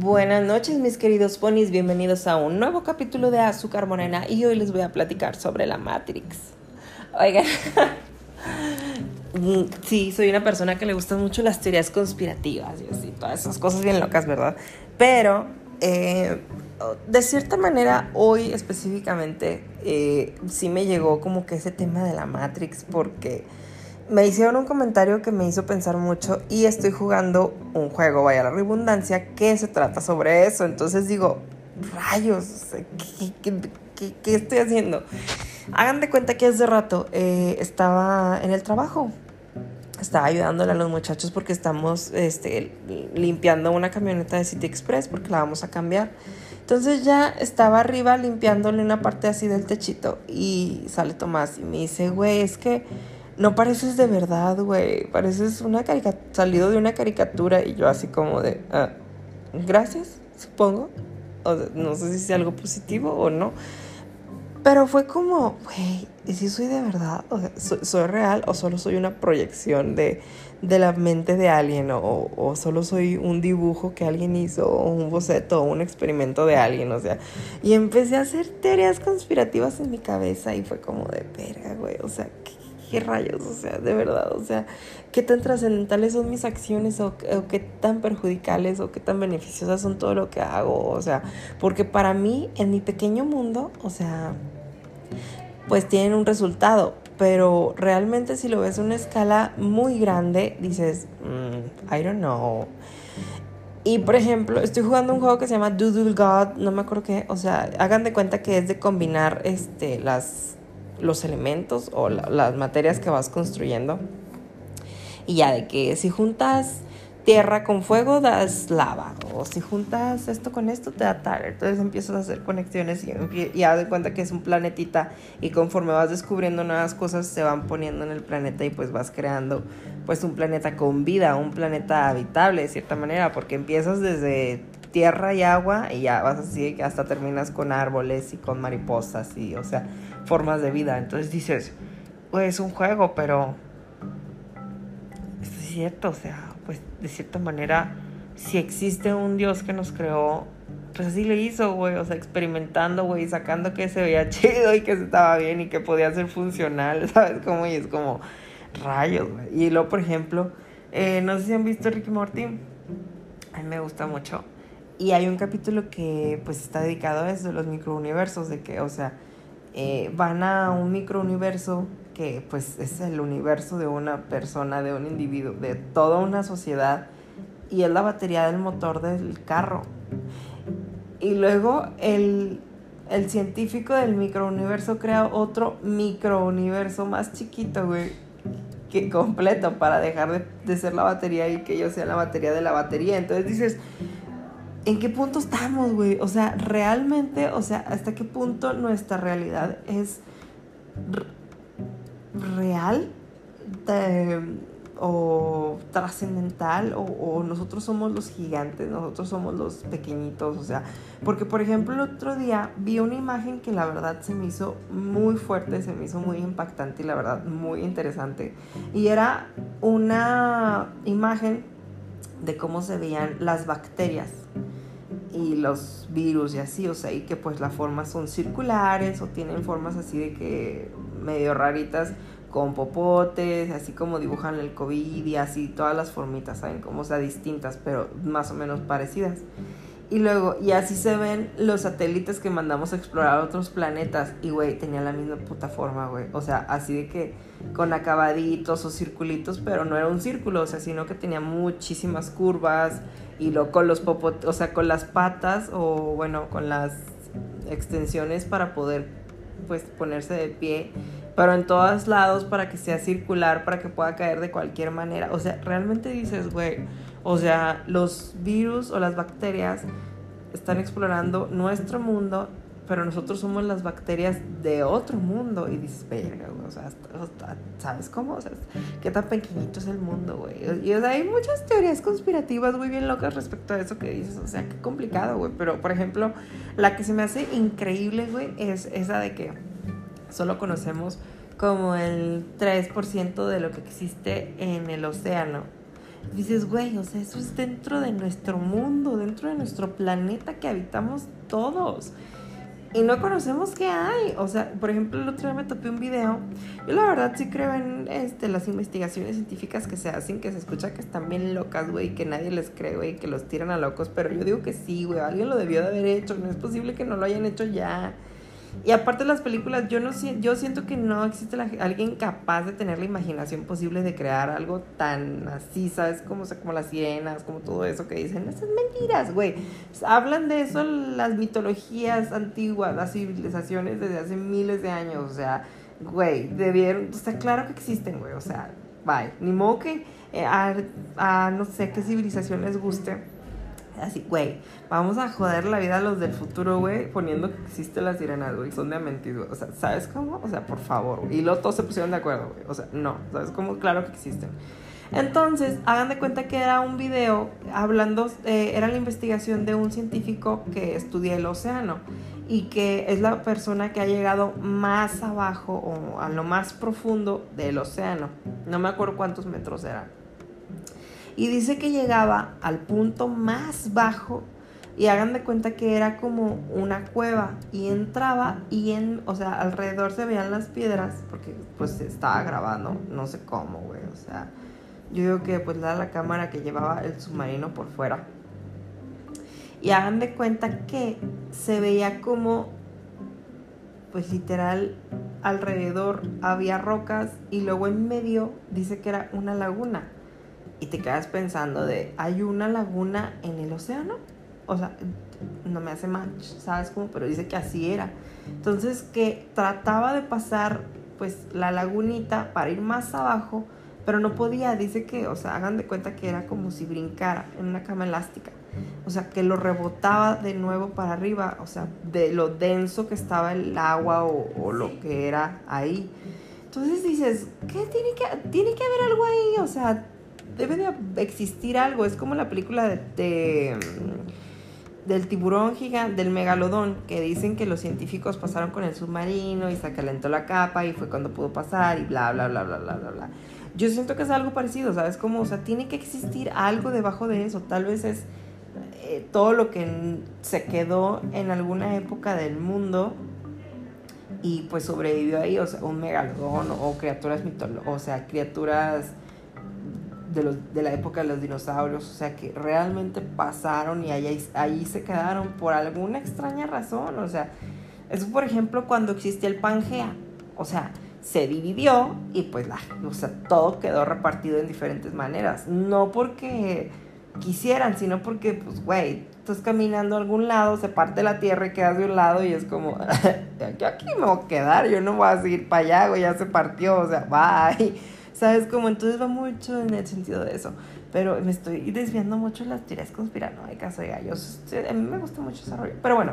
Buenas noches mis queridos ponis, bienvenidos a un nuevo capítulo de Azúcar Morena y hoy les voy a platicar sobre la Matrix. Oigan, sí, soy una persona que le gustan mucho las teorías conspirativas y así, todas esas cosas bien locas, ¿verdad? Pero, eh, de cierta manera, hoy específicamente, eh, sí me llegó como que ese tema de la Matrix porque me hicieron un comentario que me hizo pensar mucho y estoy jugando un juego, vaya la redundancia, que se trata sobre eso. Entonces digo, rayos, ¿qué, estoy haciendo? Hagan de cuenta que hace rato eh, estaba en el trabajo. Estaba ayudándole a los muchachos porque estamos este, limpiando una camioneta de City Express porque la vamos a cambiar. Entonces ya estaba arriba limpiándole una parte así del techito y sale Tomás y me dice, güey, es que no pareces de verdad, güey, pareces una salido de una caricatura y yo así como de, ah, gracias, supongo. O no sé si es algo positivo o no. Pero fue como, güey, ¿y si soy de verdad? O sea, ¿soy, real o solo soy una proyección de, de la mente de alguien? O, o, solo soy un dibujo que alguien hizo, o un boceto, o un experimento de alguien, o sea. Y empecé a hacer teorías conspirativas en mi cabeza y fue como de, verga, güey, o sea, ¿qué, qué rayos, o sea, de verdad, o sea, qué tan trascendentales son mis acciones o, qué tan perjudicales o qué tan beneficiosas son todo lo que hago, o sea, porque para mí, en mi pequeño mundo, o sea, pues tienen un resultado, pero realmente si lo ves a una escala muy grande, dices, mm, I don't know. Y por ejemplo, estoy jugando un juego que se llama Doodle God, no me acuerdo qué, o sea, hagan de cuenta que es de combinar este, las los elementos o las materias que vas construyendo. Y ya de que si juntas tierra con fuego das lava o si juntas esto con esto te da tal entonces empiezas a hacer conexiones y, y haz de cuenta que es un planetita y conforme vas descubriendo nuevas cosas se van poniendo en el planeta y pues vas creando pues un planeta con vida un planeta habitable de cierta manera porque empiezas desde tierra y agua y ya vas así que hasta terminas con árboles y con mariposas y o sea formas de vida. Entonces dices, es un juego, pero es cierto, o sea, pues de cierta manera, si existe un Dios que nos creó, pues así le hizo, güey, o sea, experimentando, güey, sacando que se veía chido y que estaba bien y que podía ser funcional, ¿sabes cómo? Y es como rayos, güey. Y luego, por ejemplo, eh, no sé si han visto Ricky Morty, a mí me gusta mucho. Y hay un capítulo que pues está dedicado a eso, los microuniversos, de que, o sea, eh, van a un microuniverso que pues es el universo de una persona, de un individuo, de toda una sociedad y es la batería del motor del carro. Y luego el, el científico del microuniverso crea otro microuniverso más chiquito, güey, que completo para dejar de, de ser la batería y que yo sea la batería de la batería. Entonces dices, ¿en qué punto estamos, güey? O sea, realmente, o sea, hasta qué punto nuestra realidad es real o trascendental o, nosotros somos los gigantes, nosotros somos los pequeñitos, o sea, porque por ejemplo el otro día vi una imagen que la verdad se me hizo muy fuerte, se me hizo muy impactante y la verdad muy interesante y era una imagen de cómo se veían las bacterias y los virus y así, o sea, y que pues las formas son circulares o tienen formas así de que medio raritas con popotes, así como dibujan el COVID y así todas las formitas, ¿saben? Como sea distintas, pero más o menos parecidas. Y luego, y así se ven los satélites que mandamos a explorar otros planetas. Y, güey, tenía la misma puta forma, güey. O sea, así de que con acabaditos o circulitos, pero no era un círculo, o sea, sino que tenía muchísimas curvas. Y luego con los popot o sea, con las patas o, bueno, con las extensiones para poder, pues, ponerse de pie. Pero en todos lados para que sea circular, para que pueda caer de cualquier manera. O sea, realmente dices, güey o sea, los virus o las bacterias están explorando nuestro mundo, pero nosotros somos las bacterias de otro mundo. Y dices, o sea, ¿sabes cómo? O sea, qué tan pequeñito es el mundo, güey. Y o sea, hay muchas teorías conspirativas muy bien locas respecto a eso que dices. O sea, qué complicado, güey. Pero, por ejemplo, la que se me hace increíble, güey, es esa de que solo conocemos como el 3% de lo que existe en el océano dices, güey, o sea, eso es dentro de nuestro mundo, dentro de nuestro planeta que habitamos todos. Y no conocemos qué hay. O sea, por ejemplo, el otro día me topé un video. Yo la verdad sí creo en este, las investigaciones científicas que se hacen, que se escucha que están bien locas, güey, que nadie les cree, güey, que los tiran a locos. Pero yo digo que sí, güey, alguien lo debió de haber hecho. No es posible que no lo hayan hecho ya. Y aparte las películas, yo no yo siento que no existe alguien capaz de tener la imaginación posible de crear algo tan así, ¿sabes? Como, como las sienas, como todo eso que dicen, esas mentiras, güey. Hablan de eso las mitologías antiguas, las civilizaciones desde hace miles de años, o sea, güey, debieron, está claro que existen, güey, o sea, bye. Ni modo que eh, a no sé qué civilización les guste Así, güey, vamos a joder la vida a los del futuro, güey, poniendo que existe las sirenas, güey. Son de mentir, güey. O sea, ¿sabes cómo? O sea, por favor. Y luego todos se pusieron de acuerdo, güey. O sea, no, ¿sabes cómo? Claro que existen. Entonces, hagan de cuenta que era un video hablando, eh, era la investigación de un científico que estudia el océano y que es la persona que ha llegado más abajo o a lo más profundo del océano. No me acuerdo cuántos metros eran y dice que llegaba al punto más bajo y hagan de cuenta que era como una cueva y entraba y en, o sea, alrededor se veían las piedras porque pues estaba grabando, no sé cómo, güey, o sea, yo digo que pues la cámara que llevaba el submarino por fuera. Y hagan de cuenta que se veía como pues literal alrededor había rocas y luego en medio dice que era una laguna y te quedas pensando de, ¿hay una laguna en el océano? O sea, no me hace match, ¿sabes cómo? Pero dice que así era. Entonces que trataba de pasar pues la lagunita para ir más abajo, pero no podía, dice que, o sea, hagan de cuenta que era como si brincara en una cama elástica. O sea, que lo rebotaba de nuevo para arriba, o sea, de lo denso que estaba el agua o, o lo que era ahí. Entonces dices, ¿qué tiene que, tiene que haber algo ahí? O sea, debe de existir algo. Es como la película de, del tiburón gigante, del megalodón, que dicen que los científicos pasaron con el submarino y se calentó la capa y fue cuando pudo pasar y bla, bla, bla, bla, bla, bla, bla. Yo siento que es algo parecido, ¿sabes? Como, o sea, tiene que existir algo debajo de eso. Tal vez es eh, todo lo que se quedó en alguna época del mundo y pues sobrevivió ahí, o sea, un megalodón o criaturas mitológicas, o sea, criaturas de, los, de la época de los dinosaurios, o sea, que realmente pasaron y ahí, ahí se quedaron por alguna extraña razón, o sea, eso por ejemplo cuando existía el Pangea, o sea, se dividió y pues la, o sea, todo quedó repartido en diferentes maneras, no porque quisieran, sino porque, pues, güey, estás caminando a algún lado, se parte la tierra y quedas de un lado y es como, yo aquí me voy a quedar, yo no voy a seguir para allá, güey, ya se partió, o sea, bye. ¿Sabes? Como entonces va mucho en el sentido de eso. Pero me estoy desviando mucho las teorías conspiranoicas, oiga, yo, a mí me gusta mucho ese rollo. Pero bueno,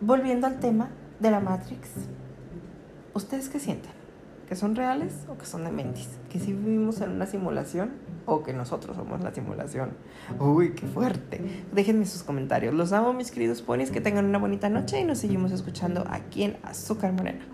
volviendo al tema de la Matrix, ¿ustedes qué sienten? ¿Que son reales o que son de? ¿Que si vivimos en una simulación o que nosotros somos la simulación? Uy, qué fuerte. Déjenme sus comentarios. Los amo, mis queridos ponis. Que tengan una bonita noche y nos seguimos escuchando aquí en Azúcar Morena.